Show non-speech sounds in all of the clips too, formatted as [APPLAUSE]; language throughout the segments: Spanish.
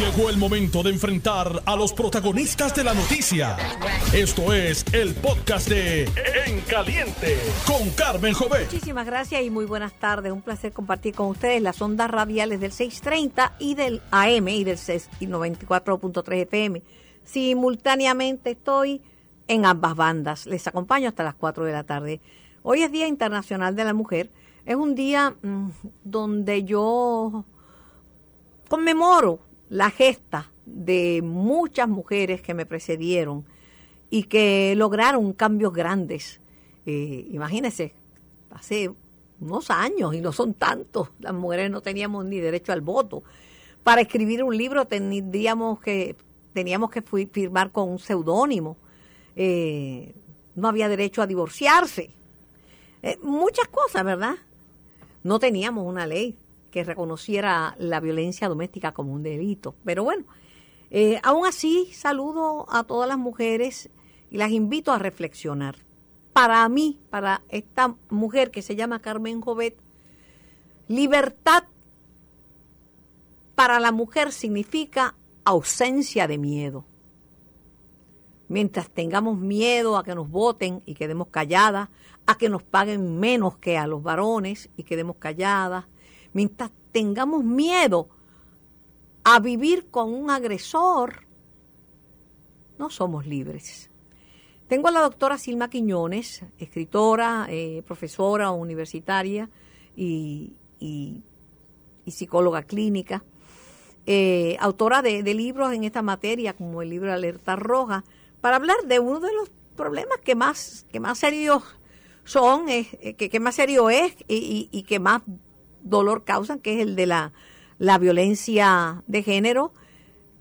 Llegó el momento de enfrentar a los protagonistas de la noticia. Esto es el podcast de En Caliente con Carmen Jovet. Muchísimas gracias y muy buenas tardes. Un placer compartir con ustedes las ondas radiales del 630 y del AM y del 94.3 FM. Simultáneamente estoy en ambas bandas. Les acompaño hasta las 4 de la tarde. Hoy es Día Internacional de la Mujer. Es un día mm, donde yo conmemoro la gesta de muchas mujeres que me precedieron y que lograron cambios grandes. Eh, imagínense, hace unos años, y no son tantos, las mujeres no teníamos ni derecho al voto. Para escribir un libro teníamos que, teníamos que firmar con un seudónimo. Eh, no había derecho a divorciarse. Eh, muchas cosas, ¿verdad? No teníamos una ley que reconociera la violencia doméstica como un delito. Pero bueno, eh, aún así saludo a todas las mujeres y las invito a reflexionar. Para mí, para esta mujer que se llama Carmen Jovet, libertad para la mujer significa ausencia de miedo. Mientras tengamos miedo a que nos voten y quedemos calladas, a que nos paguen menos que a los varones y quedemos calladas, mientras tengamos miedo a vivir con un agresor, no somos libres. Tengo a la doctora Silma Quiñones, escritora, eh, profesora universitaria y, psicóloga clínica, eh, autora de, libros en esta materia, como el libro Alerta Roja, para hablar de uno de los problemas que más, que más serios son, eh, que, más serio es y, y que más dolor causan, que es el de la, la violencia de género,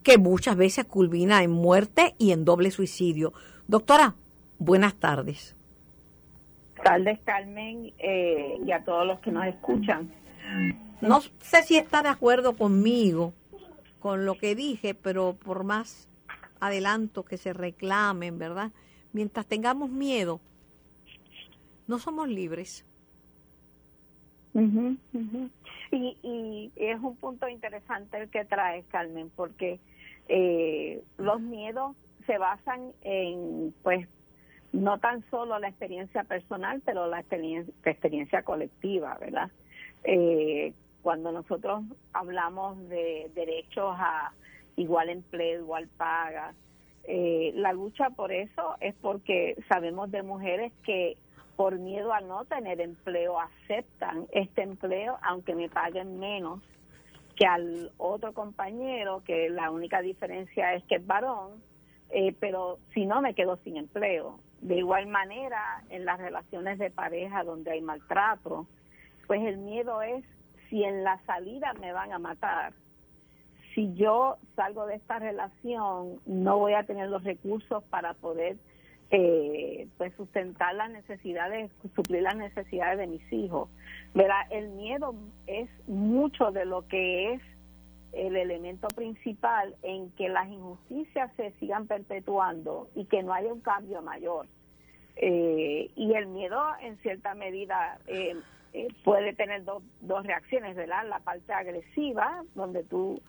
que muchas veces culmina en muerte y en doble suicidio. Doctora, buenas tardes. Tardes, Carmen, eh, y a todos los que nos escuchan. No sé si está de acuerdo conmigo, con lo que dije, pero por más adelanto que se reclamen, ¿verdad? Mientras tengamos miedo, no somos libres. Y, y es un punto interesante el que traes, Carmen, porque eh, los miedos se basan en, pues, no tan solo la experiencia personal, pero la experiencia, experiencia colectiva, ¿verdad? Eh, cuando nosotros hablamos de derechos a igual empleo, igual paga, eh, la lucha por eso es porque sabemos de mujeres que por miedo a no tener empleo aceptan este empleo aunque me paguen menos que al otro compañero, que la única diferencia es que es varón, eh, pero si no me quedo sin empleo. De igual manera, en las relaciones de pareja donde hay maltrato, pues el miedo es si en la salida me van a matar. Si yo salgo de esta relación, no voy a tener los recursos para poder eh, pues sustentar las necesidades, suplir las necesidades de mis hijos. Verá, el miedo es mucho de lo que es el elemento principal en que las injusticias se sigan perpetuando y que no haya un cambio mayor. Eh, y el miedo, en cierta medida, eh, eh, puede tener dos, dos reacciones, ¿verdad? La parte agresiva, donde tú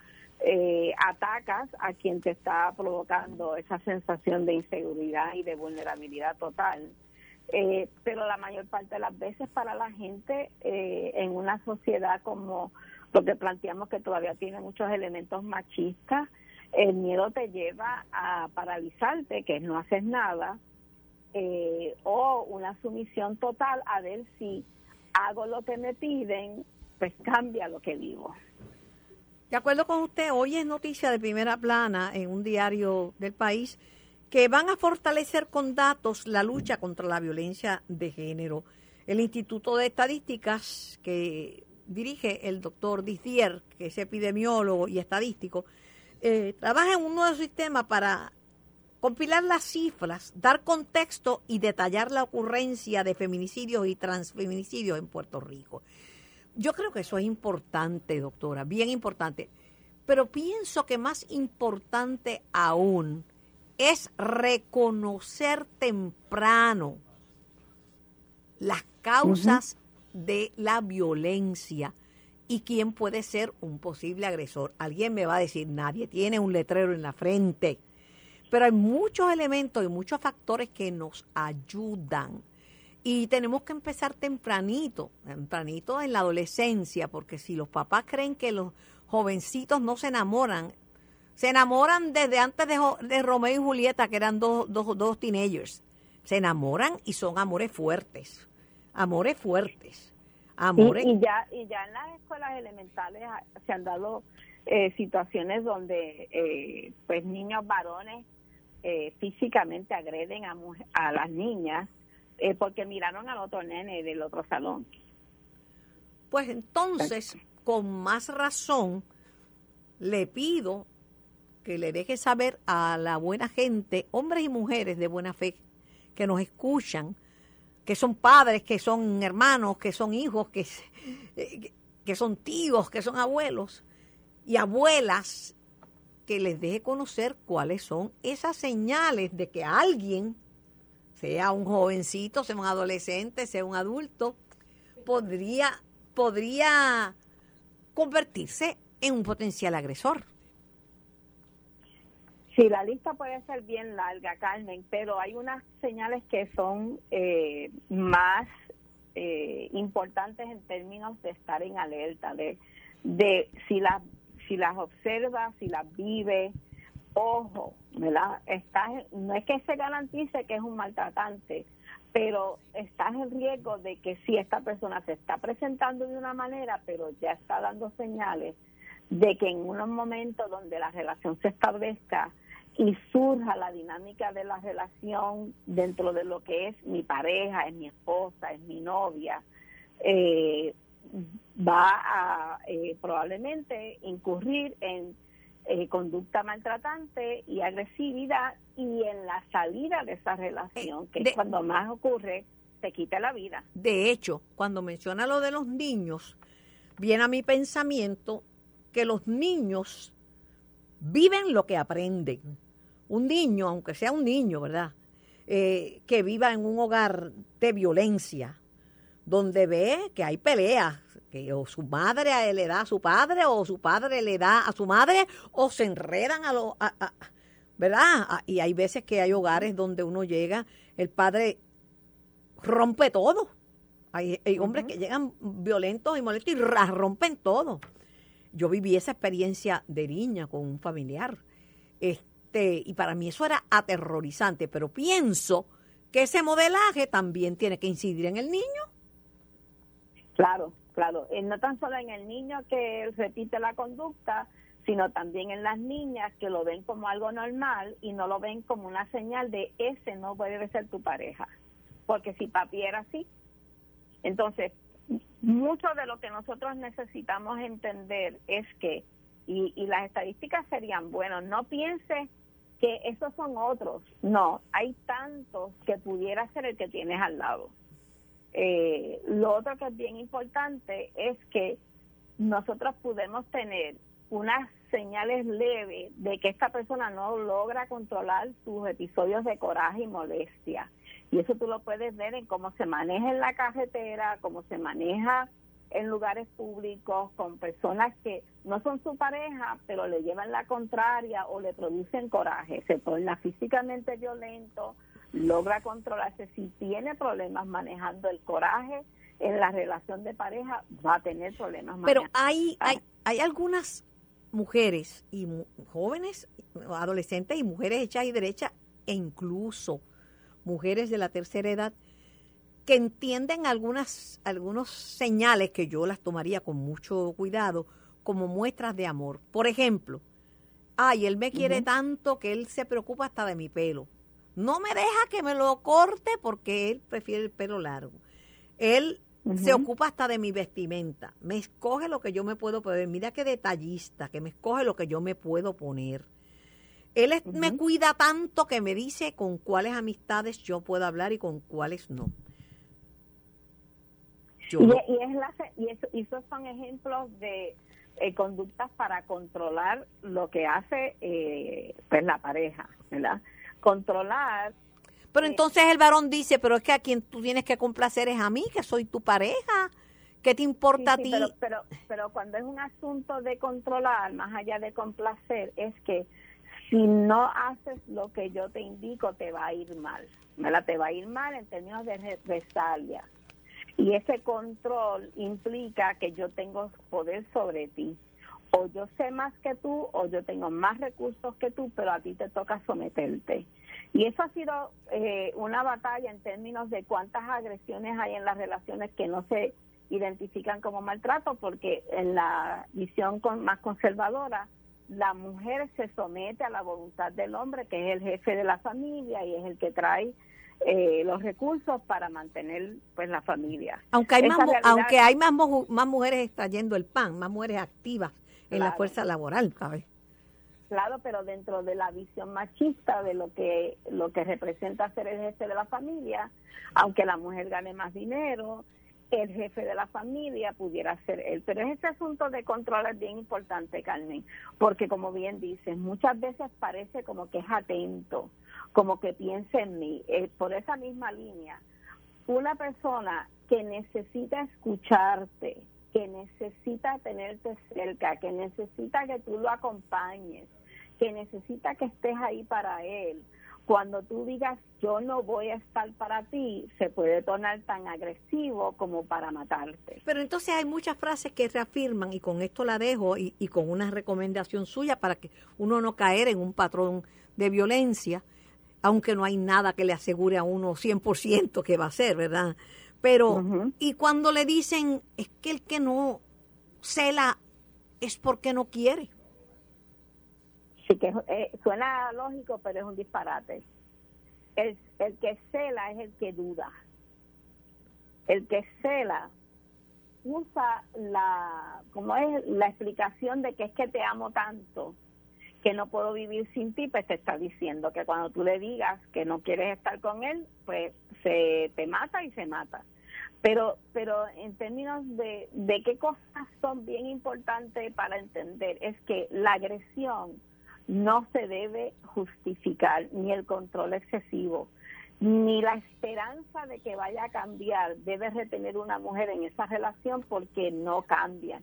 eh, atacas a quien te está provocando esa sensación de inseguridad y de vulnerabilidad total. Eh, pero la mayor parte de las veces para la gente eh, en una sociedad como lo que planteamos que todavía tiene muchos elementos machistas, el miedo te lleva a paralizarte, que no haces nada, o una sumisión total a ver si hago lo que me piden, pues cambia lo que vivo. De acuerdo con usted, hoy es noticia de primera plana en un diario del país que van a fortalecer con datos la lucha contra la violencia de género. El Instituto de Estadísticas que dirige el doctor Dizier, que es epidemiólogo y estadístico, eh, trabaja en un nuevo sistema para compilar las cifras, dar contexto y detallar la ocurrencia de feminicidios y transfeminicidios en Puerto Rico. Yo creo que eso es importante, doctora, bien importante. Pero pienso que más importante aún es reconocer temprano las causas de la violencia y quién puede ser un posible agresor. Alguien me va a decir, nadie tiene un letrero en la frente. Pero hay muchos elementos y muchos factores que nos ayudan. Y tenemos que empezar tempranito, tempranito en la adolescencia, porque si los papás creen que los jovencitos no se enamoran, se enamoran desde antes de, Romeo y Julieta, que eran dos, dos, dos teenagers. Se enamoran y son amores fuertes, amores fuertes. Amores. Y, ya, y ya en las escuelas elementales se han dado eh, situaciones donde eh, pues niños varones eh, físicamente agreden a, a las niñas eh, porque miraron al otro nene del otro salón. Pues entonces, con más razón, le pido que le deje saber a la buena gente, hombres y mujeres de buena fe, que nos escuchan, que son padres, que son hermanos, que son hijos, que, [LAUGHS] que son tíos, que son abuelos y abuelas, que les deje conocer cuáles son esas señales de que alguien sea un jovencito, sea un adolescente, sea un adulto, podría, podría convertirse en un potencial agresor. Sí, la lista puede ser bien larga, Carmen, pero hay unas señales que son eh, más eh, importantes en términos de estar en alerta, de, de si las si las observa, si las vive, ojo, ¿verdad? Estás, no es que se garantice que es un maltratante, pero estás en riesgo de que si esta persona se está presentando de una manera, pero ya está dando señales de que en unos momentos donde la relación se establezca y surja la dinámica de la relación dentro de lo que es mi pareja, es mi esposa, es mi novia, eh, va a eh, probablemente incurrir en eh, conducta maltratante y agresividad y en la salida de esa relación, que es cuando más ocurre, se quita la vida. De hecho, cuando menciona lo de los niños, viene a mi pensamiento que los niños viven lo que aprenden. Un niño, aunque sea un niño, ¿verdad? Eh, que viva en un hogar de violencia, donde ve que hay peleas, que o su madre le da a su padre o su padre le da a su madre o se enredan a los... ¿Verdad? Y hay veces que hay hogares donde uno llega, el padre rompe todo. Hay, hombres que llegan violentos y molestos y rompen todo. Yo viví esa experiencia de niña con un familiar. Este, y para mí eso era aterrorizante, pero pienso que ese modelaje también tiene que incidir en el niño. Claro, eh, no tan solo en el niño que repite la conducta, sino también en las niñas que lo ven como algo normal y no lo ven como una señal de ese no puede ser tu pareja, porque si papi era así. Entonces, mucho de lo que nosotros necesitamos entender es que, y, y las estadísticas serían, bueno, no piense que esos son otros, no, hay tantos que pudiera ser el que tienes al lado. Eh, lo otro que es bien importante es que nosotros podemos tener unas señales leves de que esta persona no logra controlar sus episodios de coraje y molestia. Y eso tú lo puedes ver en cómo se maneja en la carretera, cómo se maneja en lugares públicos con personas que no son su pareja, pero le llevan la contraria o le producen coraje. Se torna físicamente violento, logra controlarse, si tiene problemas manejando el coraje en la relación de pareja, va a tener problemas. Pero hay, hay, hay algunas mujeres y jóvenes, adolescentes y mujeres hechas y derechas, e incluso mujeres de la tercera edad, que entienden algunas algunos señales que yo las tomaría con mucho cuidado como muestras de amor. Por ejemplo, ay, él me quiere tanto que él se preocupa hasta de mi pelo. No me deja que me lo corte porque él prefiere el pelo largo. Él se ocupa hasta de mi vestimenta. Me escoge lo que yo me puedo poner. Mira qué detallista, que me escoge lo que yo me puedo poner. Él me cuida tanto que me dice con cuáles amistades yo puedo hablar y con cuáles no. y, esos son ejemplos de eh, conductas para controlar lo que hace eh, pues la pareja, ¿verdad? Controlar. Pero entonces el varón dice, pero es que a quien tú tienes que complacer es a mí, que soy tu pareja, ¿Qué te importa a ti? Pero, pero, pero cuando es un asunto de controlar, más allá de complacer, es que si no haces lo que yo te indico, te va a ir mal. la Te va a ir mal en términos de represalia. Y ese control implica que yo tengo poder sobre ti. O yo sé más que tú, o yo tengo más recursos que tú, pero a ti te toca someterte. Y eso ha sido eh, una batalla en términos de cuántas agresiones hay en las relaciones que no se identifican como maltrato, porque en la visión más conservadora, la mujer se somete a la voluntad del hombre, que es el jefe de la familia y es el que trae eh, los recursos para mantener pues la familia. Aunque hay, más, aunque hay más, más mujeres extrayendo el pan, más mujeres activas en la fuerza laboral, ¿sabes? Claro, pero dentro de la visión machista de lo que lo que representa ser el jefe de la familia, aunque la mujer gane más dinero, el jefe de la familia pudiera ser él. Pero ese asunto de control es bien importante, Carmen, porque como bien dices, muchas veces parece como que es atento, como que piensa en mí. Eh, por esa misma línea, una persona que necesita escucharte, que necesita tenerte cerca, que necesita que tú lo acompañes, que necesita que estés ahí para él, cuando tú digas yo no voy a estar para ti, se puede tornar tan agresivo como para matarte. Pero entonces hay muchas frases que reafirman, y con esto la dejo, y, con una recomendación suya para que uno no caer en un patrón de violencia, aunque no hay nada que le asegure a uno 100% que va a ser, ¿verdad? Pero, y cuando le dicen, es que el que no cela es porque no quiere que eh, suena lógico, pero es un disparate. El, el que cela es el que duda. El que cela usa la, como es la explicación de que es que te amo tanto que no puedo vivir sin ti, pues te está diciendo que cuando tú le digas que no quieres estar con él, pues se te mata y se mata. Pero, pero en términos de, de qué cosas son bien importantes para entender, es que la agresión no se debe justificar ni el control excesivo, ni la esperanza de que vaya a cambiar debe retener una mujer en esa relación porque no cambian.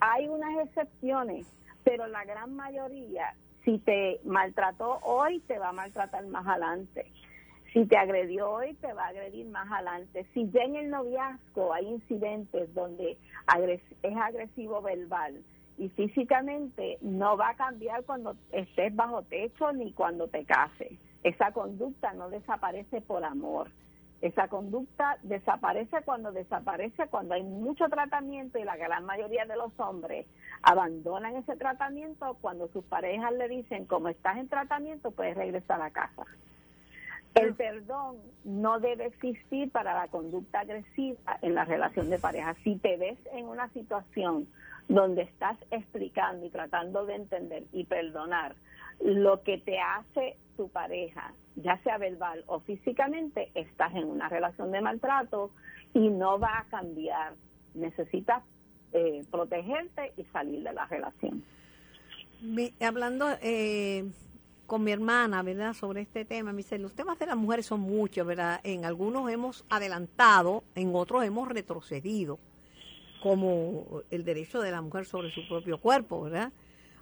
Hay unas excepciones, pero la gran mayoría, si te maltrató hoy, te va a maltratar más adelante. Si te agredió hoy, te va a agredir más adelante. Si ya en el noviazgo hay incidentes donde es agresivo verbal, y físicamente no va a cambiar cuando estés bajo techo ni cuando te cases. Esa conducta no desaparece por amor. Esa conducta desaparece cuando desaparece, cuando hay mucho tratamiento y la gran mayoría de los hombres abandonan ese tratamiento cuando sus parejas le dicen, como estás en tratamiento, puedes regresar a casa. El perdón no debe existir para la conducta agresiva en la relación de pareja. Si te ves en una situación donde estás explicando y tratando de entender y perdonar lo que te hace tu pareja, ya sea verbal o físicamente, estás en una relación de maltrato y no va a cambiar. Necesitas eh, protegerte y salir de la relación. hablando eh, con mi hermana, ¿verdad?, sobre este tema, me dice, los temas de las mujeres son muchos, ¿verdad? En algunos hemos adelantado, en otros hemos retrocedido como el derecho de la mujer sobre su propio cuerpo, ¿verdad?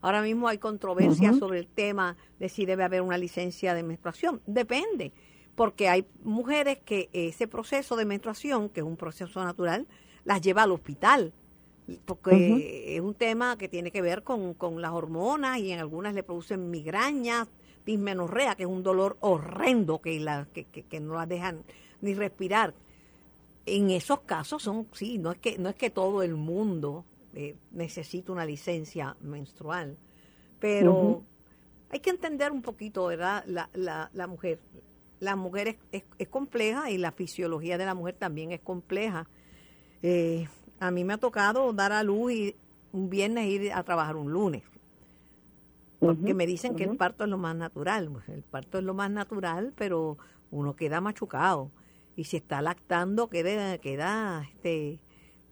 Ahora mismo hay controversia sobre el tema de si debe haber una licencia de menstruación. Depende, porque hay mujeres que ese proceso de menstruación, que es un proceso natural, las lleva al hospital, porque es un tema que tiene que ver con, con, las hormonas y en algunas le producen migrañas, dismenorrea, que es un dolor horrendo que, la, que, que no las dejan ni respirar en esos casos son, sí, no es que, no es que todo el mundo eh, necesita una licencia menstrual, pero hay que entender un poquito, ¿verdad? La, la, la mujer. La mujer es, es, compleja y la fisiología de la mujer también es compleja. Eh, a mí me ha tocado dar a luz y un viernes ir a trabajar un lunes. Porque me dicen que el parto es lo más natural. Pues, el parto es lo más natural, pero uno queda machucado y si está lactando queda, queda este,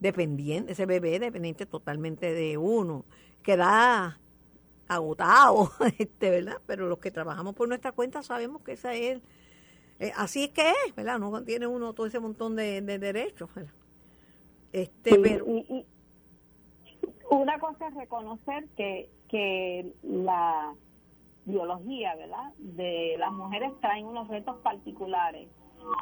dependiente, ese bebé dependiente totalmente de uno, queda agotado, [LAUGHS] este, ¿verdad? Pero los que trabajamos por nuestra cuenta sabemos que esa es, eh, así es que es, ¿verdad? No tiene uno todo ese montón de, derechos, Este, una cosa es reconocer que, que la biología, ¿verdad? De las mujeres traen unos retos particulares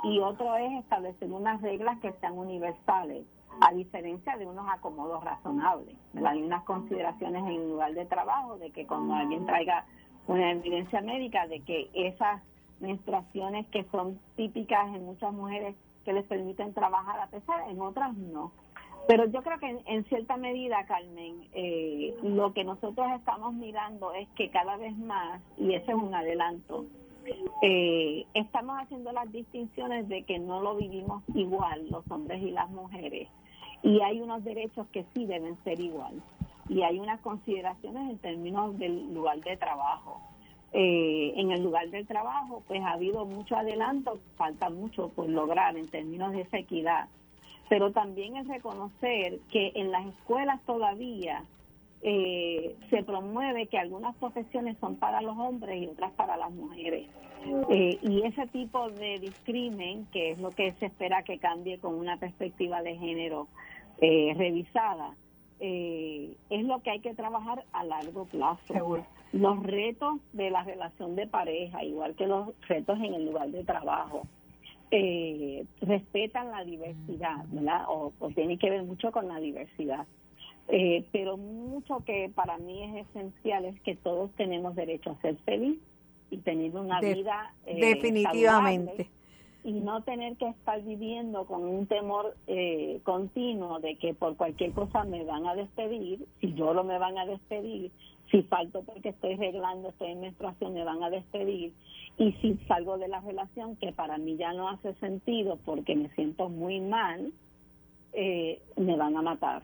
y otro es establecer unas reglas que sean universales, a diferencia de unos acomodos razonables. Hay unas consideraciones en el lugar de trabajo de que cuando alguien traiga una evidencia médica de que esas menstruaciones que son típicas en muchas mujeres que les permiten trabajar a pesar, en otras no. Pero yo creo que en, cierta medida, Carmen, eh, lo que nosotros estamos mirando es que cada vez más, y ese es un adelanto, eh, estamos haciendo las distinciones de que no lo vivimos igual los hombres y las mujeres. Y hay unos derechos que sí deben ser igual. Y hay unas consideraciones en términos del lugar de trabajo. Eh, en el lugar del trabajo, pues ha habido mucho adelanto, falta mucho por lograr en términos de esa equidad pero también es reconocer que en las escuelas todavía eh, se promueve que algunas profesiones son para los hombres y otras para las mujeres. Eh, y ese tipo de discrimen, que es lo que se espera que cambie con una perspectiva de género eh, revisada, es lo que hay que trabajar a largo plazo. Los retos de la relación de pareja, igual que los retos en el lugar de trabajo, eh, respetan la diversidad, ¿verdad? O, tiene que ver mucho con la diversidad. Eh, pero mucho que para mí es esencial es que todos tenemos derecho a ser feliz y tener una vida eh, definitivamente y no tener que estar viviendo con un temor eh, continuo de que por cualquier cosa me van a despedir, si yo lo me van a despedir, si falto porque estoy reglando, estoy en menstruación, me van a despedir. Y si salgo de la relación, que para mí ya no hace sentido porque me siento muy mal, eh, me van a matar.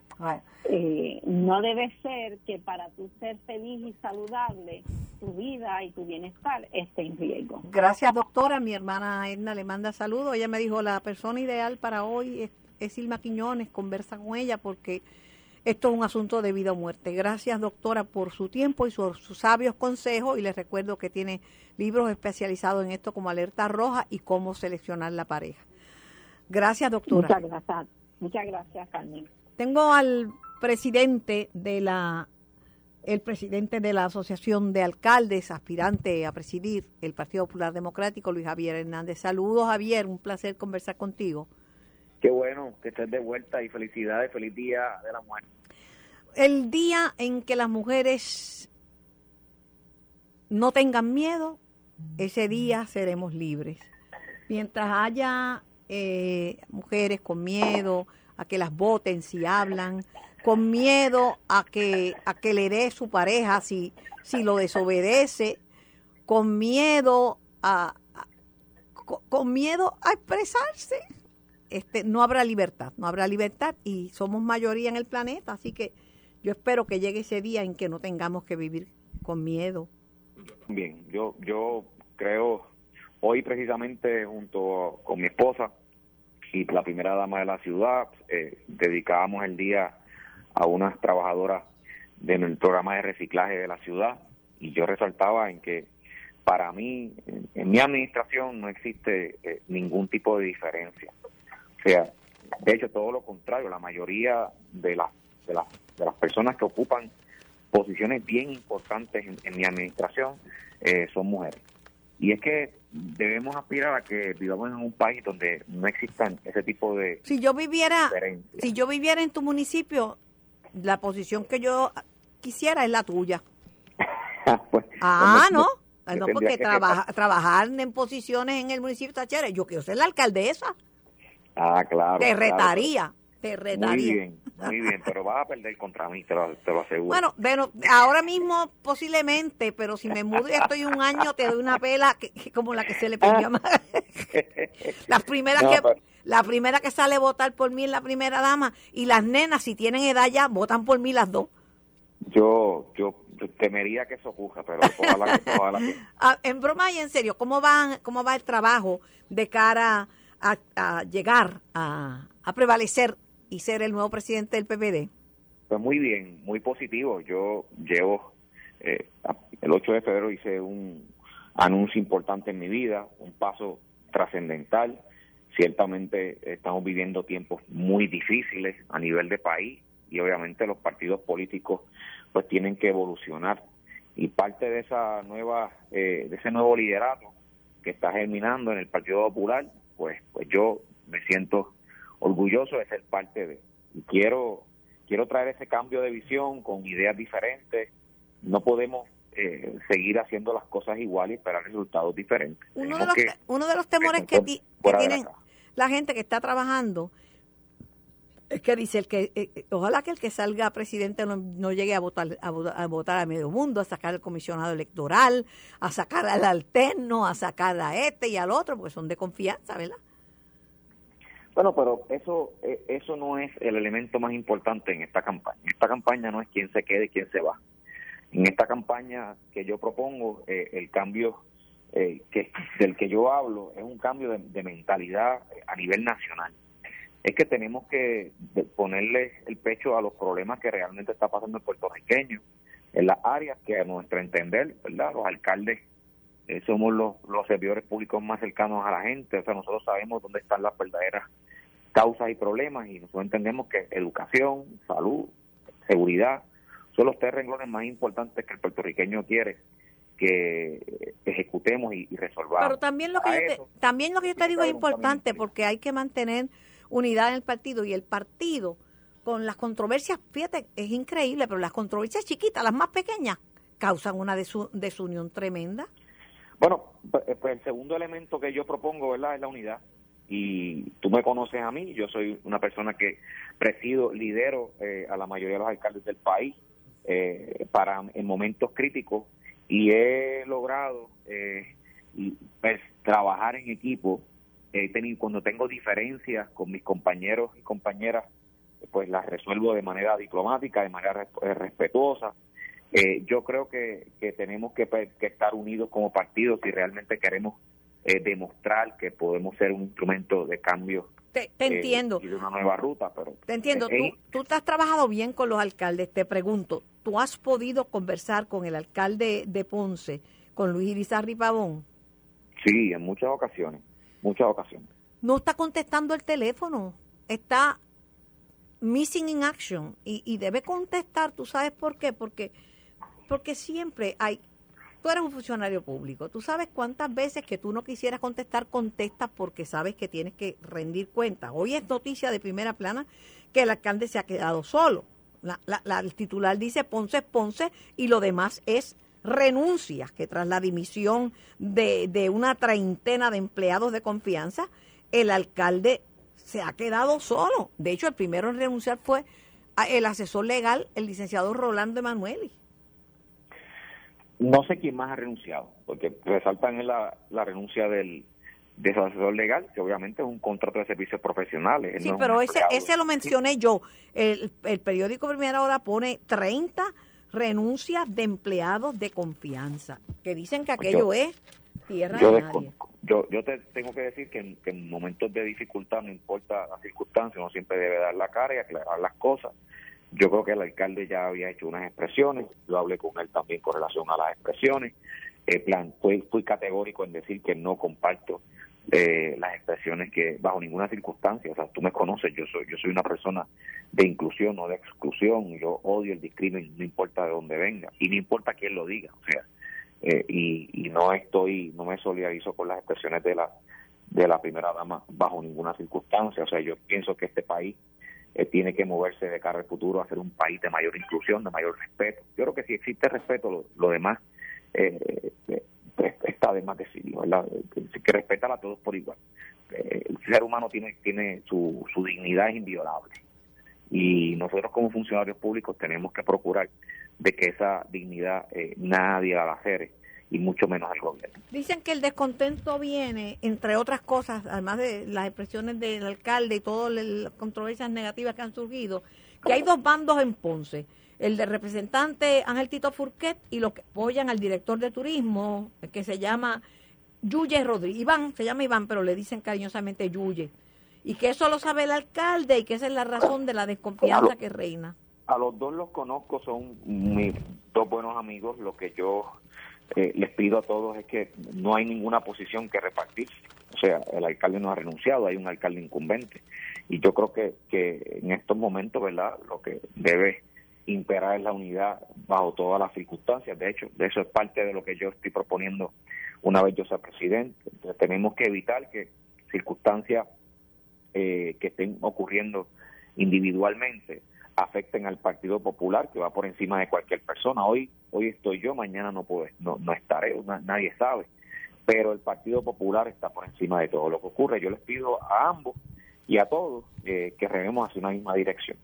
Eh, no debe ser que para tú ser feliz y saludable, tu vida y tu bienestar esté en riesgo. Gracias, doctora. Mi hermana Edna le manda saludos. Ella me dijo, la persona ideal para hoy es, es Ilma Quiñones. Conversa con ella porque esto es un asunto de vida o muerte. Gracias, doctora, por su tiempo y sus, sabios consejos. Y les recuerdo que tiene libros especializados en esto como Alerta Roja y cómo seleccionar la pareja. Gracias, doctora. Muchas gracias. Muchas gracias, Carmen. Tengo al presidente de la el presidente de la Asociación de Alcaldes, aspirante a presidir el Partido Popular Democrático, Luis Javier Hernández. Saludos, Javier, un placer conversar contigo. Qué bueno que estés de vuelta y felicidades, feliz día de la mujer. El día en que las mujeres no tengan miedo, ese día seremos libres. Mientras haya eh, mujeres con miedo a que las voten si hablan, con miedo a que, a que le dé su pareja si, si lo desobedece, con miedo a, con miedo a expresarse este, no habrá libertad, no habrá libertad y somos mayoría en el planeta, así que yo espero que llegue ese día en que no tengamos que vivir con miedo. Bien, yo, yo creo, hoy precisamente junto con mi esposa y la primera dama de la ciudad, eh, dedicábamos el día a unas trabajadoras del programa de reciclaje de la ciudad y yo resaltaba en que para mí, en, mi administración no existe eh, ningún tipo de diferencia o sea, de hecho, todo lo contrario, la mayoría de, las de, las de las personas que ocupan posiciones bien importantes en, mi administración eh, son mujeres. Y es que debemos aspirar a que vivamos en un país donde no existan ese tipo de si yo viviera si yo viviera en tu municipio la posición que yo quisiera es la tuya. [LAUGHS] Pues, ah no no porque trabajar en posiciones en el municipio está chévere. Yo quiero ser la alcaldesa. Ah, claro. Te retaría, te retaría. Muy bien, muy bien, pero vas a perder contra mí, te lo, te lo aseguro. Bueno, bueno, ahora mismo posiblemente, pero si me mudo y estoy un año, te doy una pela que, como la que se le pidió a [LAUGHS] Las primeras que... La primera que sale a votar por mí es la primera dama y las nenas, si tienen edad ya, votan por mí las dos. Yo, yo, temería que eso ocurra, pero ojalá, ojalá que... [LAUGHS] Ah, en broma y en serio, ¿cómo, van, ¿cómo va el trabajo de cara a, llegar a, prevalecer y ser el nuevo presidente del PPD? Pues muy bien, muy positivo. Yo llevo, eh, el 8 de febrero hice un anuncio importante en mi vida, un paso trascendental. Ciertamente estamos viviendo tiempos muy difíciles a nivel de país y obviamente los partidos políticos pues tienen que evolucionar y parte de esa nueva eh, de ese nuevo liderato que está germinando en el Partido Popular pues pues yo me siento orgulloso de ser parte de. Y quiero quiero traer ese cambio de visión con ideas diferentes. No podemos eh, seguir haciendo las cosas igual y esperar resultados diferentes. Uno de los, uno de los temores que, que tienen la gente que está trabajando es que dice el que eh, eh, ojalá que el que salga presidente no, llegue a votar a, votar a medio mundo, a sacar al comisionado electoral, a sacar al alterno, a sacar a este y al otro, porque son de confianza, ¿verdad? Bueno, pero eso eh, eso no es el elemento más importante en esta campaña. Esta campaña no es quién se quede y quién se va. En esta campaña que yo propongo, el cambio que del que yo hablo es un cambio de mentalidad a nivel nacional es que tenemos que ponerle el pecho a los problemas que realmente está pasando en puertorriqueño, en las áreas que a nuestro entender, ¿verdad? Los alcaldes eh, somos los, los servidores públicos más cercanos a la gente, o sea, nosotros sabemos dónde están las verdaderas causas y problemas y nosotros entendemos que educación, salud, seguridad son los tres renglones más importantes que el puertorriqueño quiere que ejecutemos y, resolvamos. Pero también lo que yo también lo que yo te digo es importante porque hay que mantener unidad en el partido y el partido con las controversias, fíjate, es increíble, pero las controversias chiquitas, las más pequeñas, causan una desunión tremenda. Bueno, pues, eh, pues el segundo elemento que yo propongo, ¿verdad?, es la unidad. Y tú me conoces a mí, yo soy una persona que presido, lidero eh, a la mayoría de los alcaldes del país eh, para en momentos críticos y he logrado y, pues, trabajar en equipo tenido, cuando tengo diferencias con mis compañeros y compañeras, pues las resuelvo de manera diplomática, de manera eh, respetuosa. Eh, yo creo que, que tenemos que, estar unidos como partido si realmente queremos eh, demostrar que podemos ser un instrumento de cambio. Te, entiendo. Y de una nueva ruta, pero... Te entiendo. tú, tú te has trabajado bien con los alcaldes. Te pregunto, ¿tú has podido conversar con el alcalde de Ponce, con Luis Irizarry Pavón? Sí, en muchas ocasiones muchas ocasiones. No está contestando el teléfono, está missing in action y, y debe contestar, ¿tú sabes por qué? Porque, porque siempre hay, tú eres un funcionario público, tú sabes cuántas veces que tú no quisieras contestar, contestas porque sabes que tienes que rendir cuentas. Hoy es noticia de primera plana que el alcalde se ha quedado solo. La, la, el titular dice Ponce Ponce y lo demás es renuncias que tras la dimisión de, de una treintena de empleados de confianza, el alcalde se ha quedado solo. De hecho, el primero en renunciar fue el asesor legal, el licenciado Rolando Emanueli. No sé quién más ha renunciado, porque resaltan en la, la renuncia del, de su asesor legal, que obviamente es un contrato de servicios profesionales. Sí, pero ese, ese lo mencioné yo. El, el periódico Primera Hora pone 30 renuncias de empleados de confianza, que dicen que aquello es tierra yo de nadie. Yo, yo te tengo que decir que en, momentos de dificultad, no importa la circunstancia, uno siempre debe dar la cara y aclarar las cosas. Yo creo que el alcalde ya había hecho unas expresiones, yo hablé con él también con relación a las expresiones. El plan, fui, fui categórico en decir que no comparto eh, las expresiones que bajo ninguna circunstancia, o sea, tú me conoces, yo soy yo soy una persona de inclusión, no de exclusión, yo odio el discrimen, no importa de dónde venga, y no importa quién lo diga, o sea, eh, y, y no estoy, no me solidarizo con las expresiones de la de la primera dama bajo ninguna circunstancia, o sea, yo pienso que este país eh, tiene que moverse de cara al futuro a ser un país de mayor inclusión, de mayor respeto. Yo creo que si existe respeto, lo, demás eh, está de más decirlo, ¿verdad? Que, respetan a todos por igual. El ser humano tiene, tiene su, su dignidad inviolable y nosotros como funcionarios públicos tenemos que procurar de que esa dignidad eh, nadie la lacere y mucho menos el gobierno. Dicen que el descontento viene, entre otras cosas, además de las expresiones del alcalde y todas las controversias negativas que han surgido, que hay dos bandos en Ponce el de representante Ángel Tito Furquet y los que apoyan al director de turismo, que se llama Yuye Rodríguez. Iván, se llama Iván, pero le dicen cariñosamente Yuye. Y que eso lo sabe el alcalde y que esa es la razón de la desconfianza que reina. A los dos los conozco, son mis dos buenos amigos. Lo que yo eh, les pido a todos es que no hay ninguna posición que repartir. O sea, el alcalde no ha renunciado, hay un alcalde incumbente. Y yo creo que, que en estos momentos, ¿verdad? Lo que debe imperar es la unidad bajo todas las circunstancias. De hecho, de eso es parte de lo que yo estoy proponiendo una vez yo sea presidente. Entonces, tenemos que evitar que circunstancias eh, que estén ocurriendo individualmente afecten al Partido Popular, que va por encima de cualquier persona. Hoy hoy estoy yo, mañana no puedo, no, no estaré, nadie sabe. Pero el Partido Popular está por encima de todo lo que ocurre. Yo les pido a ambos y a todos eh, que rememos hacia una misma dirección.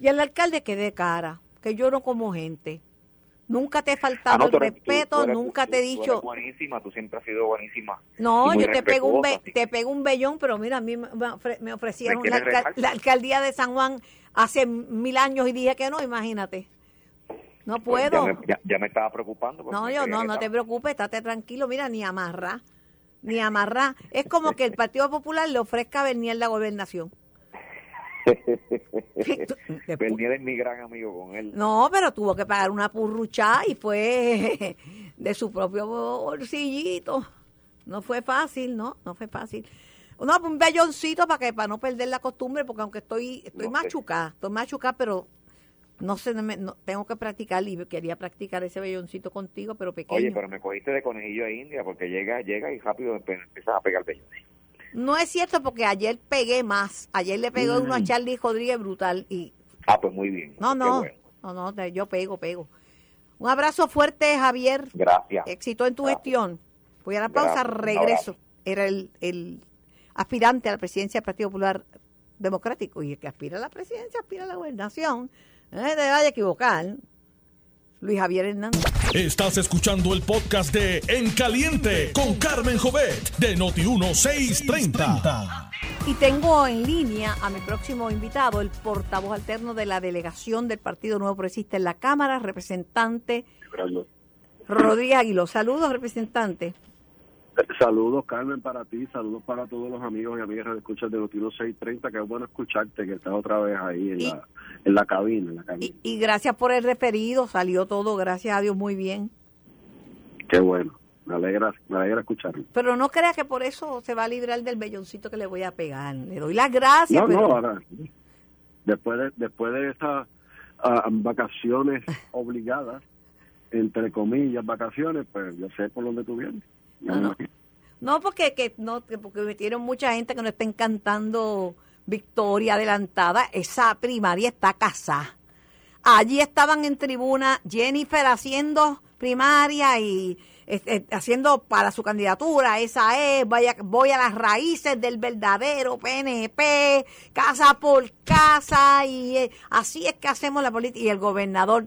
Y al alcalde que dé cara, que yo no como gente. Nunca te he faltado ah, el respeto, nunca te he dicho. Tú buenísima, tú siempre has sido buenísima. No, yo te pego un te pego un bellón, pero mira, a mí me, ofrecieron la, alcaldía de San Juan hace mil años y dije que no, imagínate. No pues puedo. ya, me, estaba preocupando. No, yo no, no te preocupes, estate tranquilo, mira, ni amarra, ni amarra. Es como que el [LAUGHS] Partido Popular le ofrezca venir a la gobernación. Bernier es [LAUGHS] mi gran amigo con él. No, pero tuvo que pagar una purrucha y fue [LAUGHS] de su propio bolsillito. No fue fácil, ¿no? No fue fácil. No, un belloncito para que para no perder la costumbre, porque aunque estoy estoy machucada, estoy machucada, pero no sé, no, tengo que practicar y quería practicar ese belloncito contigo, pero pequeño. Oye, pero me cogiste de conejillo a India porque llega, llega y rápido empiezas a pegar belloncito. No es cierto porque ayer pegué más. Ayer le pegó uno a mm. Charlie Rodríguez brutal y... Ah, pues muy bien. No, no, no, no, yo pego, pego. Un abrazo fuerte, Javier. Gracias. Éxito en tu gestión. Voy a la pausa, regreso. Era el, el aspirante a la presidencia del Partido Popular Democrático y el que aspira a la presidencia aspira a la gobernación. No te vaya a equivocar. Luis Javier Hernández. Estás escuchando el podcast de En Caliente con Carmen Jovet de Noti1630. Y tengo en línea a mi próximo invitado, el portavoz alterno de la delegación del Partido Nuevo Progresista en la Cámara, representante Rodríguez Aguiló. Saludos, representante. Saludos, Carmen, para ti, saludos para todos los amigos y amigas que escuchan de Notino 630, que es bueno escucharte, que estás otra vez ahí en, la, en la cabina. Y, gracias por el referido, salió todo, gracias a Dios, muy bien. Qué bueno, me alegra, me alegra escucharlo. Pero no creas que por eso se va a librar del belloncito que le voy a pegar, le doy las gracias. No, no, ahora, después de, después de estas ah, vacaciones [LAUGHS] obligadas, entre comillas, vacaciones, pues yo sé por dónde tú vienes. No, no. porque que no porque metieron mucha gente que no está encantando victoria adelantada. Esa primaria está casada. Allí estaban en tribuna Jennifer haciendo primaria y haciendo para su candidatura, esa es, vaya, voy a las raíces del verdadero PNP, casa por casa, y eh, así es que hacemos la política. Y el gobernador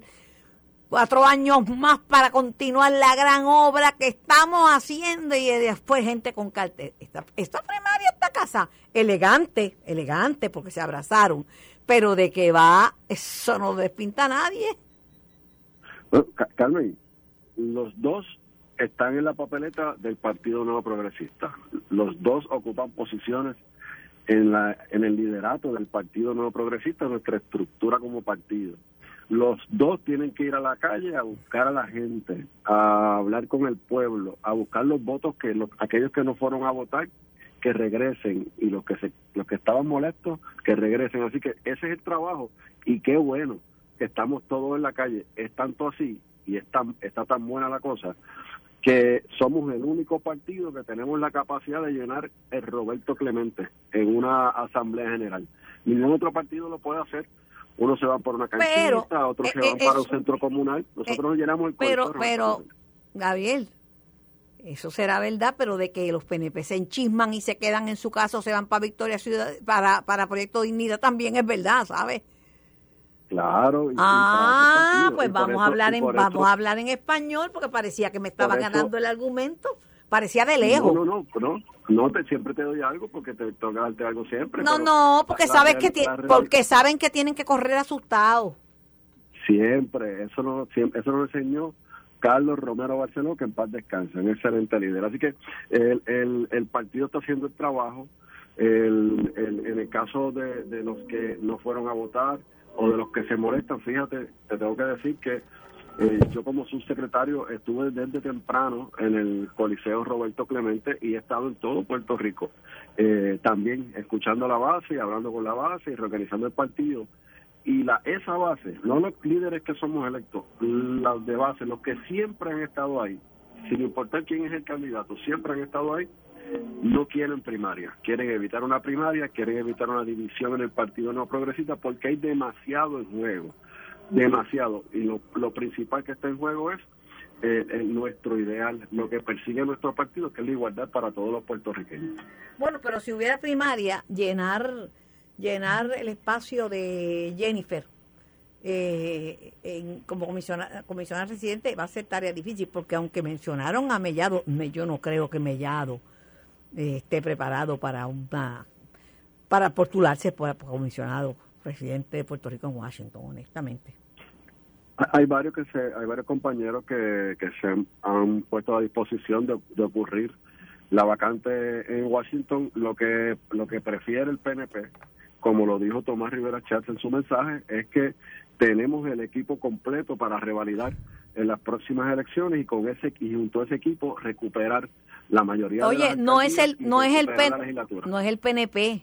cuatro años más para continuar la gran obra que estamos haciendo y después gente con cartel. Esta, esta primaria, esta casa, elegante, elegante porque se abrazaron, pero de que va, eso no despinta a nadie. Carmen, los dos están en la papeleta del Partido Nuevo Progresista. Los dos ocupan posiciones en, la, en el liderato del Partido Nuevo Progresista, nuestra estructura como partido los dos tienen que ir a la calle a buscar a la gente, a hablar con el pueblo, a buscar los votos que los, aquellos que no fueron a votar que regresen y los que se, los que estaban molestos que regresen. Así que ese es el trabajo y qué bueno que estamos todos en la calle. Es tanto así y está, está tan buena la cosa que somos el único partido que tenemos la capacidad de llenar el Roberto Clemente en una asamblea general. Ningún otro partido lo puede hacer uno se va por una canchita, otros se eh, van eh, para un centro comunal. Nosotros llenamos el Pero, pero, Gabriel, eso será verdad, pero de que los PNP se enchisman y se quedan en su casa o se van para Victoria Ciudad, para, para Proyecto Dignidad también es verdad, ¿sabes? Claro. ah, pues vamos a hablar en vamos a hablar en español porque parecía que me estaba ganando el argumento. Parecía de lejos. No, no, no, no, te, siempre te doy algo porque te toca darte algo siempre. No, no, porque sabes que porque saben que tienen que correr asustados. Siempre, eso no, siempre, eso lo enseñó Carlos Romero Barceló, que en paz descansa, un excelente líder. Así que el, el, el partido está haciendo el trabajo. El, el, en el caso de, de los que no fueron a votar o de los que se molestan, fíjate, te tengo que decir que Eh, yo como subsecretario estuve desde temprano en el Coliseo Roberto Clemente y he estado en todo Puerto Rico, eh, también escuchando la base y hablando con la base y reorganizando el partido. Y la esa base, no los líderes que somos electos, las de base, los que siempre han estado ahí, sin importar quién es el candidato, siempre han estado ahí, no quieren primaria, quieren evitar una primaria, quieren evitar una división en el partido no progresista porque hay demasiado en juego demasiado. Y lo, lo principal que está en juego es eh, nuestro ideal, lo que persigue nuestro partido, que es la igualdad para todos los puertorriqueños. Bueno, pero si hubiera primaria, llenar, llenar el espacio de Jennifer eh, en, como comisionada, comisionada residente va a ser tarea difícil, porque aunque mencionaron a Mellado, yo no creo que Mellado eh, esté preparado para una para postularse por comisionado presidente de Puerto Rico en Washington, honestamente. Hay varios que se, hay varios compañeros que, que se han, puesto a disposición de, ocurrir la vacante en Washington. Lo que lo que prefiere el PNP, como lo dijo Tomás Rivera Chávez en su mensaje, es que tenemos el equipo completo para revalidar en las próximas elecciones y con ese y junto a ese equipo recuperar la mayoría. Oye, de no es el no es el no es el PNP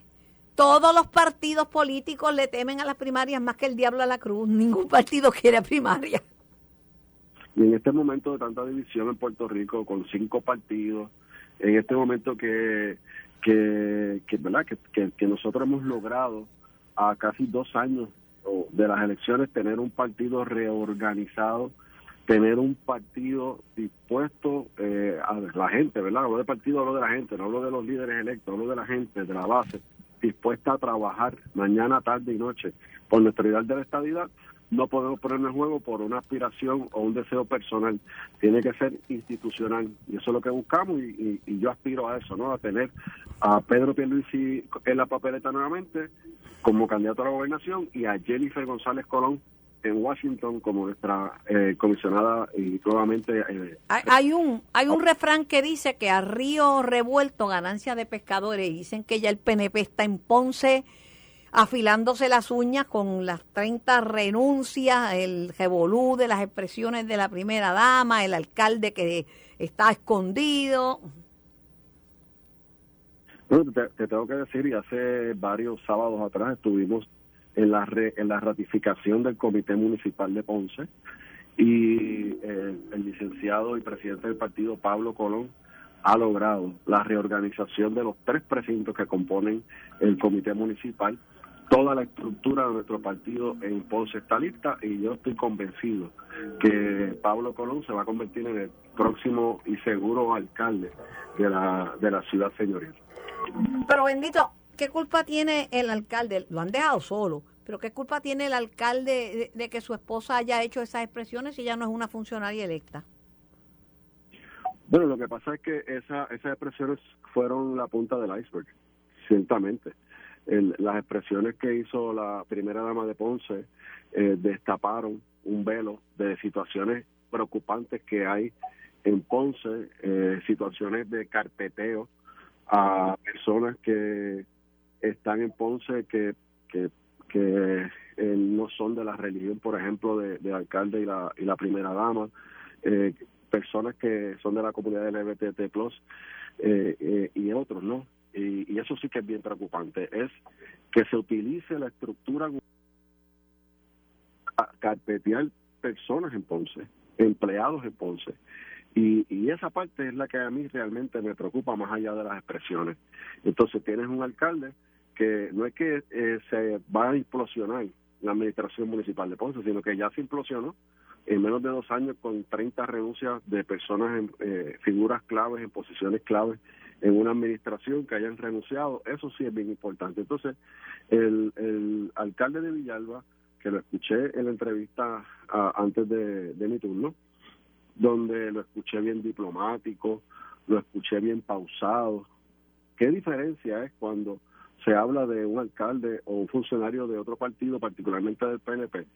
todos los partidos políticos le temen a las primarias más que el diablo a la cruz. Ningún partido quiere primaria. Y en este momento de tanta división en Puerto Rico, con cinco partidos, en este momento que, que, ¿verdad? Que, que, nosotros hemos logrado a casi dos años de las elecciones tener un partido reorganizado, tener un partido dispuesto eh, a la gente, ¿verdad? Hablo de partido, hablo de la gente, no hablo de los líderes electos, hablo de la gente, de la base, dispuesta a trabajar mañana, tarde y noche por nuestra idea de la estabilidad, no podemos ponernos en juego por una aspiración o un deseo personal. Tiene que ser institucional. Y eso es lo que buscamos y, yo aspiro a eso, ¿no? A tener a Pedro Pierluisi en la papeleta nuevamente como candidato a la gobernación y a Jennifer González Colón en Washington como nuestra eh, comisionada y nuevamente eh, hay, un hay un refrán que dice que a río revuelto ganancia de pescadores dicen que ya el PNP está en Ponce afilándose las uñas con las 30 renuncias, el revolú de las expresiones de la primera dama, el alcalde que está escondido. te tengo que decir, y hace varios sábados atrás estuvimos en la, en la ratificación del Comité Municipal de Ponce y eh, el licenciado y presidente del partido Pablo Colón ha logrado la reorganización de los tres precintos que componen el comité municipal. Toda la estructura de nuestro partido en Ponce está lista y yo estoy convencido que Pablo Colón se va a convertir en el próximo y seguro alcalde de la, de la ciudad señorial. Pero bendito, ¿qué culpa tiene el alcalde? Lo han dejado solo, pero ¿qué culpa tiene el alcalde de, que su esposa haya hecho esas expresiones si ya no es una funcionaria electa? Bueno, lo que pasa es que esa, esas expresiones fueron la punta del iceberg, ciertamente. las expresiones que hizo la primera dama de Ponce eh, destaparon un velo de situaciones preocupantes que hay en Ponce, eh, situaciones de carpeteo a personas que están en Ponce que, que, eh, no son de la religión, por ejemplo, de, alcalde y la, y la primera dama, eh, personas que son de la comunidad LGBT+, eh, eh, y otros, ¿no? Y, y eso sí que es bien preocupante, es que se utilice la estructura a carpetear personas en Ponce, empleados en Ponce. Y, y esa parte es la que a mí realmente me preocupa más allá de las expresiones. Entonces tienes un alcalde que no es que eh, se va a implosionar la administración municipal de Ponce, sino que ya se implosionó en menos de dos años con 30 renuncias de personas, en, eh, figuras claves, en posiciones claves en una administración que hayan renunciado. Eso sí es bien importante. Entonces, el, el alcalde de Villalba, que lo escuché en la entrevista antes de, de mi turno, donde lo escuché bien diplomático, lo escuché bien pausado. ¿Qué diferencia es cuando se habla de un alcalde o un funcionario de otro partido, particularmente del PNP,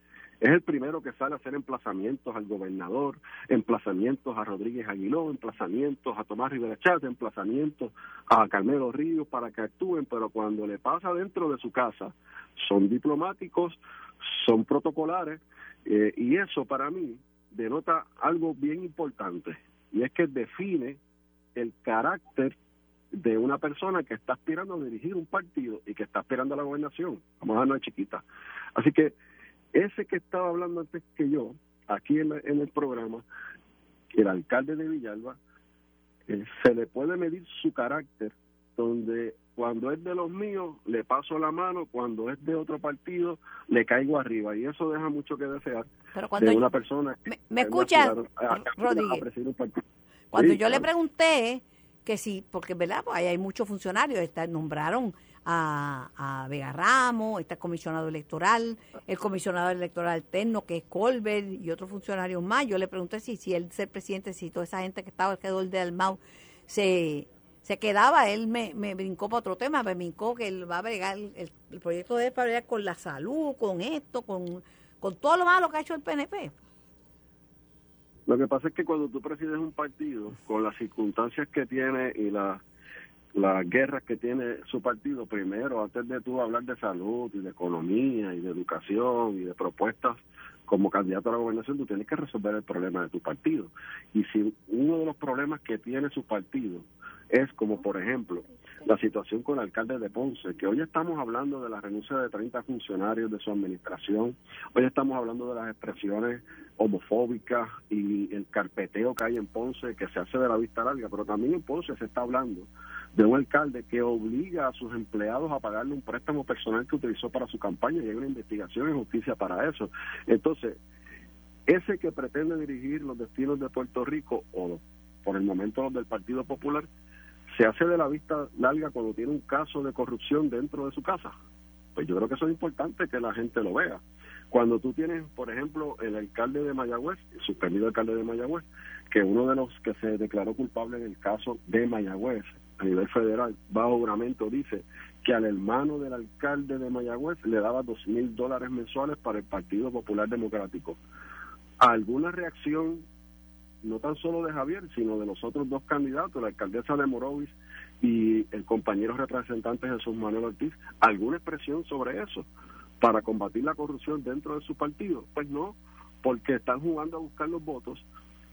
es el primero que sale a hacer emplazamientos al gobernador, emplazamientos a Rodríguez Aguiló, emplazamientos a Tomás Rivera Chávez, emplazamientos a Carmelo Ríos para que actúen, pero cuando le pasa dentro de su casa, son diplomáticos, son protocolares, eh, y eso para mí denota algo bien importante y es que define el carácter de una persona que está aspirando a dirigir un partido y que está aspirando a la gobernación. Vamos a darnos chiquita. Así que ese que estaba hablando antes que yo, aquí en, el programa, el alcalde de Villalba, eh, se le puede medir su carácter, donde cuando es de los míos le paso la mano, cuando es de otro partido le caigo arriba y eso deja mucho que desear de una persona que me, escucha Rodríguez cuando yo le pregunté que sí porque verdad pues ahí hay muchos funcionarios. Está, nombraron a, Vega Ramos está el comisionado electoral el comisionado electoral alterno que es Colbert y otros funcionarios más. Yo le pregunté si si él ser presidente si toda esa gente que estaba alrededor de Almau se se quedaba, él me, me brincó para otro tema, me brincó que él va a bregar, el, proyecto de él para bregar con la salud, con esto, con, con todo lo malo que ha hecho el PNP. Lo que pasa es que cuando tú presides un partido, con las circunstancias que tiene y las guerras que tiene su partido, primero, antes de tú hablar de salud y de economía y de educación y de propuestas como candidato a la gobernación, tú tienes que resolver el problema de tu partido. Y si uno de los problemas que tiene su partido es como, por ejemplo, la situación con el alcalde de Ponce, que hoy estamos hablando de la renuncia de 30 funcionarios de su administración, hoy estamos hablando de las expresiones homofóbicas y el carpeteo que hay en Ponce, que se hace de la vista larga, pero también en Ponce se está hablando de un alcalde que obliga a sus empleados a pagarle un préstamo personal que utilizó para su campaña y hay una investigación en justicia para eso. Entonces, ese que pretende dirigir los destinos de Puerto Rico, o por el momento los del Partido Popular, se hace de la vista larga cuando tiene un caso de corrupción dentro de su casa. Pues yo creo que eso es importante que la gente lo vea. Cuando tú tienes, por ejemplo, el alcalde de Mayagüez, el suspendido alcalde de Mayagüez, que uno de los que se declaró culpable en el caso de Mayagüez a nivel federal, bajo juramento, dice que al hermano del alcalde de Mayagüez le daba dos mil dólares mensuales para el Partido Popular Democrático. ¿Alguna reacción no tan solo de Javier, sino de los otros dos candidatos, la alcaldesa de Morovis y el compañero representante Jesús Manuel Ortiz, alguna expresión sobre eso para combatir la corrupción dentro de su partido? Pues no, porque están jugando a buscar los votos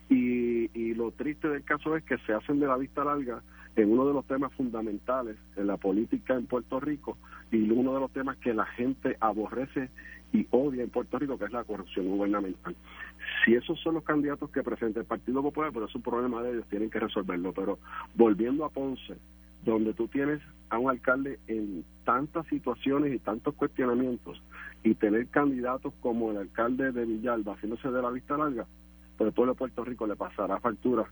y, y lo triste del caso es que se hacen de la vista larga en uno de los temas fundamentales en la política en Puerto Rico y uno de los temas que la gente aborrece y odia en Puerto Rico, que es la corrupción gubernamental. Si esos son los candidatos que presenta el Partido Popular, pero es un problema de ellos, tienen que resolverlo. Pero volviendo a Ponce, donde tú tienes a un alcalde en tantas situaciones y tantos cuestionamientos, y tener candidatos como el alcalde de Villalba haciéndose de la vista larga, pues el pueblo de Puerto Rico le pasará factura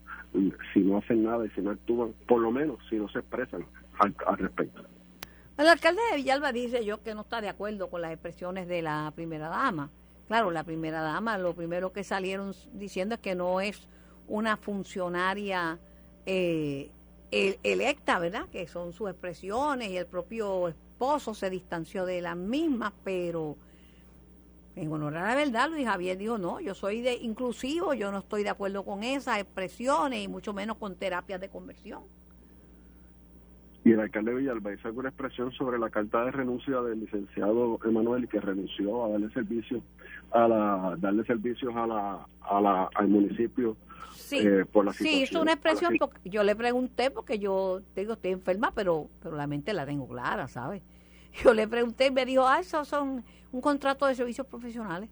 si no hacen nada y si no actúan, por lo menos si no se expresan al respecto. El alcalde de Villalba dice yo que no está de acuerdo con las expresiones de la primera dama. Claro, la primera dama lo primero que salieron diciendo es que no es una funcionaria eh, electa, ¿verdad? Que son sus expresiones y el propio esposo se distanció de las mismas, pero en honor a la verdad, Luis Javier dijo, no, yo soy de inclusivo, yo no estoy de acuerdo con esas expresiones y mucho menos con terapias de conversión y el alcalde Villalba hizo alguna expresión sobre la carta de renuncia del licenciado Emanuel que renunció a darle servicio a la darle servicios a la, a la al municipio sí, eh, por la situación. Sí, hizo una expresión porque yo le pregunté porque yo digo estoy enferma pero pero la mente la tengo clara, ¿sabes? [LAUGHS] Yo le pregunté y me dijo, "Ah, eso son un contrato de servicios profesionales."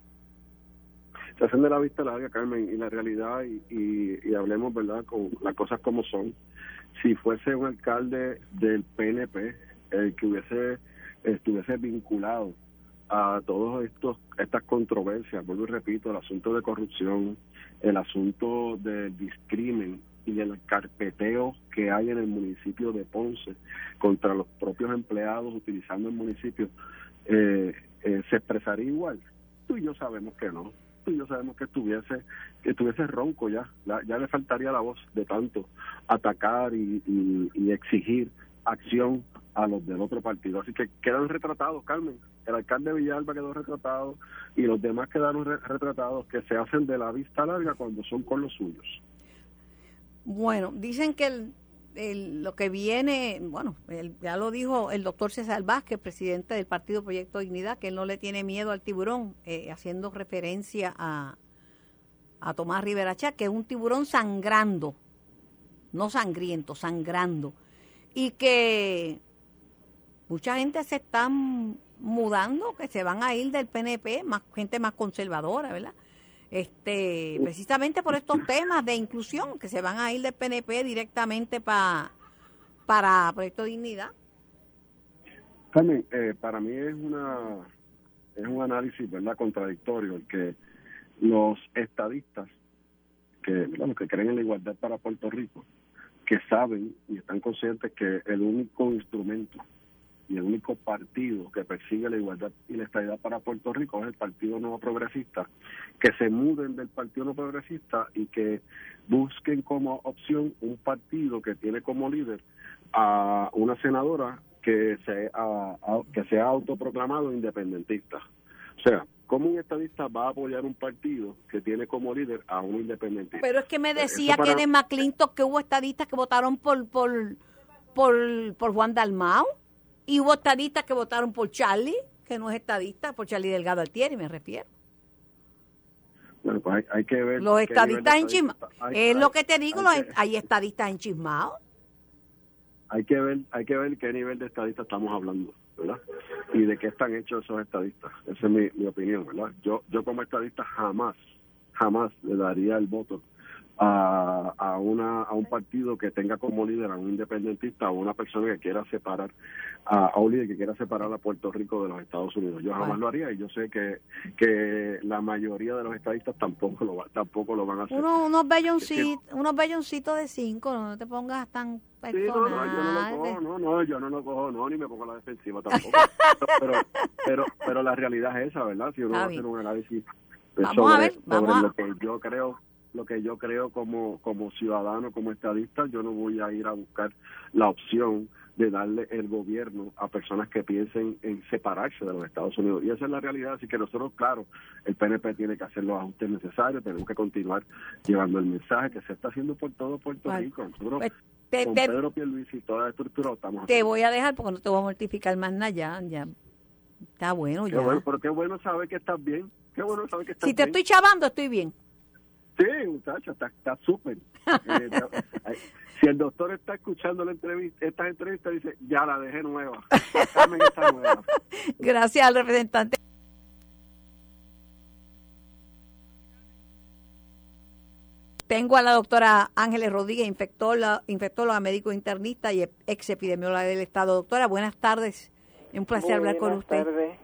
Se hacen de la vista larga, Carmen, y la realidad y, y, y hablemos, ¿verdad?, con las cosas como son si fuese un alcalde del PNP el que hubiese estuviese vinculado a todos estos estas controversias, vuelvo y repito, el asunto de corrupción, el asunto del discrimen y el carpeteo que hay en el municipio de Ponce contra los propios empleados utilizando el municipio, eh, eh, se expresaría igual. Tú y yo sabemos que no y yo sabemos que estuviese que estuviese ronco ya, ya le faltaría la voz de tanto atacar y, exigir acción a los del otro partido. Así que quedan retratados, Carmen. El alcalde de Villalba quedó retratado y los demás quedaron retratados que se hacen de la vista larga cuando son con los suyos. Bueno, dicen que el lo que viene, bueno, ya lo dijo el doctor César Vázquez, presidente del Partido Proyecto Dignidad, que él no le tiene miedo al tiburón, eh, haciendo referencia a, a Tomás Rivera Chá, que es un tiburón sangrando, no sangriento, sangrando, y que mucha gente se está mudando, que se van a ir del PNP, más gente más conservadora, ¿verdad? Este, precisamente por estos temas de inclusión, que se van a ir del PNP directamente pa, para Proyecto Dignidad. Carmen, eh, para mí es una es un análisis verdad contradictorio el que los estadistas que los que creen en la igualdad para Puerto Rico que saben y están conscientes que el único instrumento y el único partido que persigue la igualdad y la estabilidad para Puerto Rico es el Partido Nuevo Progresista, que se muden del Partido Nuevo Progresista y que busquen como opción un partido que tiene como líder a una senadora que se ha, que se ha autoproclamado independentista. O sea, ¿cómo un estadista va a apoyar un partido que tiene como líder a un independentista? Pero es que me decía que de McClinton que hubo estadistas que votaron por por por, por Juan Dalmau y hubo estadistas que votaron por Charlie, que no es estadista, por Charlie Delgado Altieri, me refiero. Bueno, pues hay, que ver. Los estadistas enchismados. Es lo que te digo, hay, hay estadistas enchismados hay que ver hay que ver qué nivel de estadistas estamos hablando verdad y de qué están hechos esos estadistas esa es mi, mi opinión verdad yo yo como estadista jamás jamás le daría el voto a, a, una, a un partido que tenga como líder a un independentista o una persona que quiera separar a, un líder que quiera separar a Puerto Rico de los Estados Unidos. Yo jamás lo haría y yo sé que, que la mayoría de los estadistas tampoco lo, tampoco lo van a hacer. Uno, unos, belloncitos, unos belloncitos de cinco, no te pongas tan Sí, no, no, yo no lo cojo, no, no, yo no lo cojo, no, ni me pongo a la defensiva tampoco. [LAUGHS] pero, pero, pero la realidad es esa, ¿verdad? Si uno va a hacer un análisis vamos a ver, vamos lo que yo creo lo que yo creo como, como ciudadano, como estadista, yo no voy a ir a buscar la opción de darle el gobierno a personas que piensen en separarse de los Estados Unidos. Y esa es la realidad, así que nosotros, claro, el PNP tiene que hacer los ajustes necesarios, tenemos que continuar llevando el mensaje que se está haciendo por todo Puerto Rico. Nosotros, pues, te, con Pedro Pierluisi y toda la estructura estamos Te voy a dejar porque no te voy a mortificar más nada, ya, ya. Está bueno ya. Bueno, pero qué bueno saber que estás bien. Qué bueno saber que estás bien. Si te estoy chavando, estoy bien. Sí, muchacho, está súper. Eh, si el doctor está escuchando la entrevista, estas entrevistas, dice, ya la dejé nueva. nueva. Gracias al representante. Tengo a la doctora Ángeles Rodríguez, infectóloga, infectóloga, médico internista y ex epidemióloga del Estado. Doctora, buenas tardes. Un placer hablar con usted. Buenas tardes.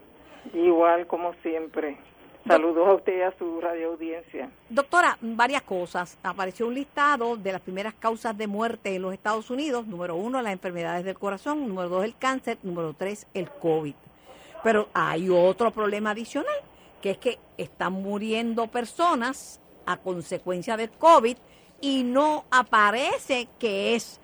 Igual como siempre. Saludos a usted y a su radio audiencia. Doctora, varias cosas. Apareció un listado de las primeras causas de muerte en los Estados Unidos. Número uno, las enfermedades del corazón. Número dos, el cáncer. Número tres, el COVID. Pero hay otro problema adicional, que es que están muriendo personas a consecuencia del COVID y no aparece que es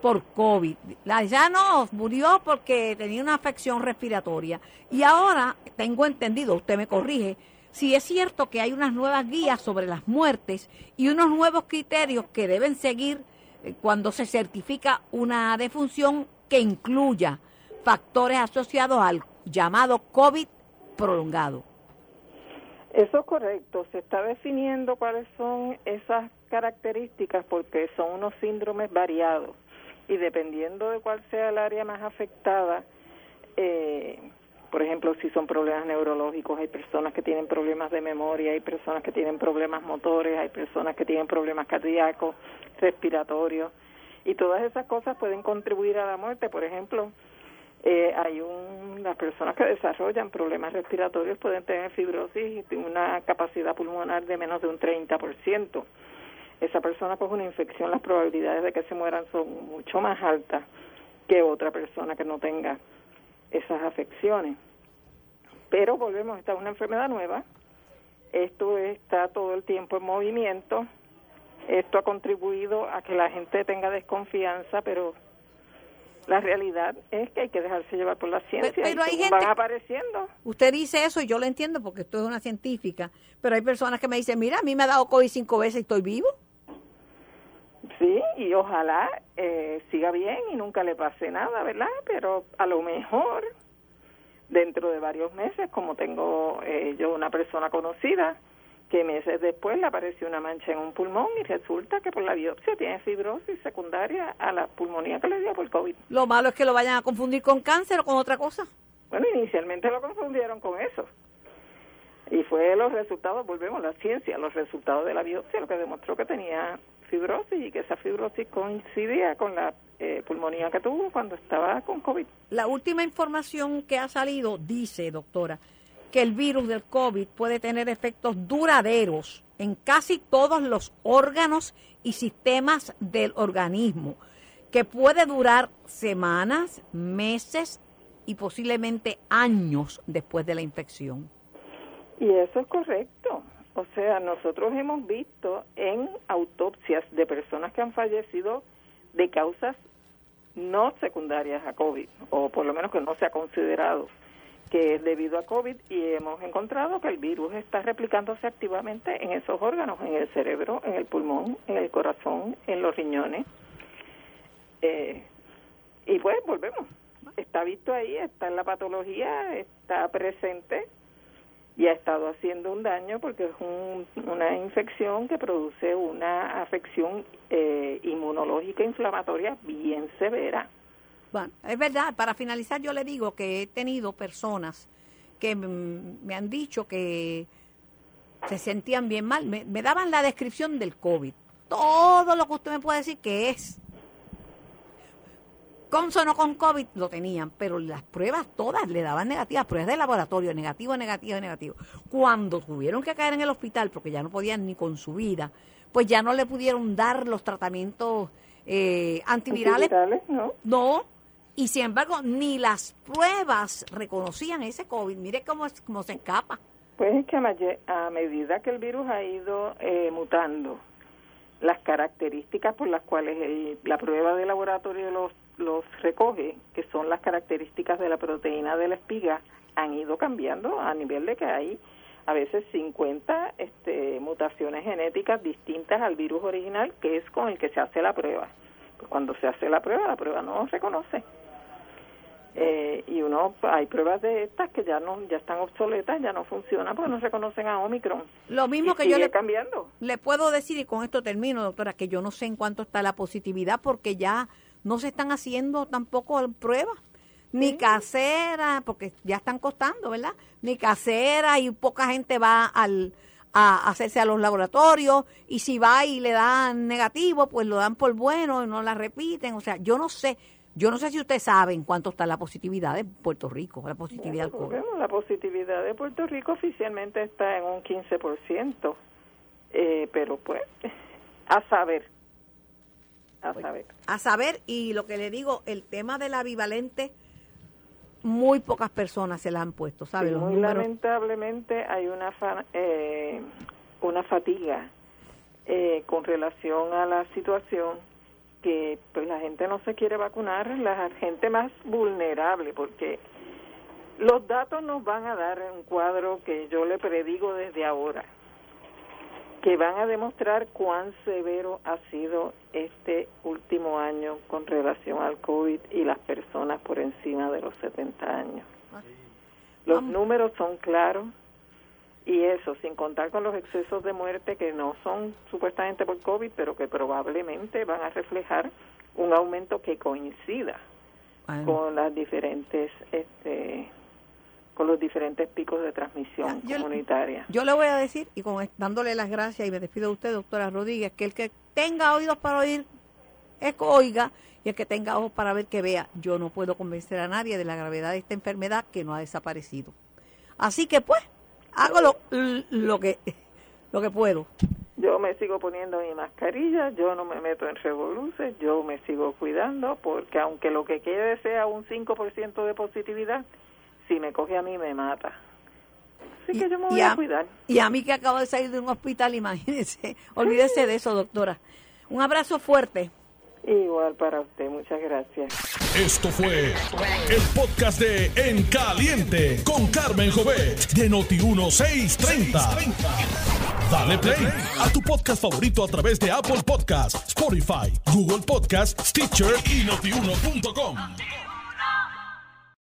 por COVID. La ya no murió porque tenía una afección respiratoria. Y ahora tengo entendido, usted me corrige, si es cierto que hay unas nuevas guías sobre las muertes y unos nuevos criterios que deben seguir eh, cuando se certifica una defunción que incluya factores asociados al llamado COVID prolongado. Eso es correcto, se está definiendo cuáles son esas características porque son unos síndromes variados y dependiendo de cuál sea el área más afectada, eh, por ejemplo, si son problemas neurológicos, hay personas que tienen problemas de memoria, hay personas que tienen problemas motores, hay personas que tienen problemas cardíacos, respiratorios, y todas esas cosas pueden contribuir a la muerte. Por ejemplo, eh, hay un, las personas que desarrollan problemas respiratorios pueden tener fibrosis y una capacidad pulmonar de menos de un 30%. Esa persona con una infección, las probabilidades de que se mueran son mucho más altas que otra persona que no tenga esas afecciones. Pero volvemos, esta es una enfermedad nueva, esto está todo el tiempo en movimiento, esto ha contribuido a que la gente tenga desconfianza, pero la realidad es que hay que dejarse llevar por la ciencia pero, hay gente, van apareciendo. Usted dice eso y yo lo entiendo porque esto es una científica, pero hay personas que me dicen, mira, a mí me ha dado COVID cinco veces y estoy vivo. Sí, y ojalá eh, siga bien y nunca le pase nada, ¿verdad? Pero a lo mejor dentro de varios meses, como tengo eh, yo una persona conocida que meses después le apareció una mancha en un pulmón y resulta que por la biopsia tiene fibrosis secundaria a la pulmonía que le dio por COVID. Lo malo es que lo vayan a confundir con cáncer o con otra cosa. Bueno, inicialmente lo confundieron con eso. Y fue los resultados, volvemos a la ciencia, los resultados de la biopsia, lo que demostró que tenía fibrosis y que esa fibrosis coincidía con la eh, pulmonía que tuvo cuando estaba con COVID. La última información que ha salido dice, doctora, que el virus del COVID puede tener efectos duraderos en casi todos los órganos y sistemas del organismo, que puede durar semanas, meses y posiblemente años después de la infección. Y eso es correcto. O sea, nosotros hemos visto en autopsias de personas que han fallecido de causas no secundarias a COVID, o por lo menos que no se ha considerado que es debido a COVID, y hemos encontrado que el virus está replicándose activamente en esos órganos, en el cerebro, en el pulmón, en el corazón, en los riñones. Eh, y pues volvemos, está visto ahí, está en la patología, está presente y ha estado haciendo un daño porque es una infección que produce una afección eh, inmunológica inflamatoria bien severa. Bueno, es verdad, para finalizar yo le digo que he tenido personas que me han dicho que se sentían bien mal, me, me daban la descripción del COVID, todo lo que usted me puede decir que es con o no con COVID lo tenían, pero las pruebas todas le daban negativas, pruebas de laboratorio, negativo, negativo, negativo. Cuando tuvieron que caer en el hospital porque ya no podían ni con su vida, pues ya no le pudieron dar los tratamientos eh, antivirales. ¿Antivirales? No. No, y sin embargo ni las pruebas reconocían ese COVID. Mire cómo, es, cómo se escapa. Pues es que a medida que el virus ha ido eh, mutando, las características por las cuales la prueba de laboratorio los los recoge, que son las características de la proteína de la espiga, han ido cambiando a nivel de que hay a veces 50 este, mutaciones genéticas distintas al virus original, que es con el que se hace la prueba. Pues cuando se hace la prueba, la prueba no reconoce. Eh, y uno hay pruebas de estas que ya no ya están obsoletas ya no funcionan porque no reconocen a Omicron lo mismo que yo le cambiando le puedo decir y con esto termino doctora que yo no sé en cuánto está la positividad porque ya no se están haciendo tampoco pruebas, ni caseras, porque ya están costando, ¿verdad? Ni caseras y poca gente va al, a hacerse a los laboratorios y si va y le dan negativo, pues lo dan por bueno y no la repiten. O sea, yo no sé, yo no sé si usted sabe en cuánto está la positividad de Puerto Rico, la positividad La positividad de Puerto Rico oficialmente está en un 15%, eh, pero pues a saber a saber. A saber, y lo que le digo, el tema de la bivalente, muy pocas personas se la han puesto, ¿sabe? muy lamentablemente hay una, eh, una fatiga eh, con relación a la situación que pues la gente no se quiere vacunar, la gente más vulnerable, porque los datos nos van a dar un cuadro que yo le predigo desde ahora que van a demostrar cuán severo ha sido este último año con relación al COVID y las personas por encima de los 70 años. Los números son claros y eso, sin contar con los excesos de muerte que no son supuestamente por COVID, pero que probablemente van a reflejar un aumento que coincida con las diferentes este, con los diferentes picos de transmisión comunitaria. Yo le voy a decir, y con, dándole las gracias, y me despido de usted, doctora Rodríguez, que el que tenga oídos para oír, es oiga, y el que tenga ojos para ver, que vea. Yo no puedo convencer a nadie de la gravedad de esta enfermedad que no ha desaparecido. Así que pues, hago lo, lo que lo que puedo. Yo me sigo poniendo mi mascarilla, yo no me meto en revoluciones, yo me sigo cuidando, porque aunque lo que quede sea un 5% de positividad, si me coge a mí me mata. Así que yo me voy a, cuidar. Y a mí que acabo de salir de un hospital, [LAUGHS] imagínese. Olvídese de eso, doctora. Un abrazo fuerte. Igual para usted, muchas gracias. Esto fue el podcast de En Caliente con Carmen Jovet de Noti1630. Dale play a tu podcast favorito a través de Apple Podcasts, Spotify, Google Podcasts, Stitcher y notiuno.com.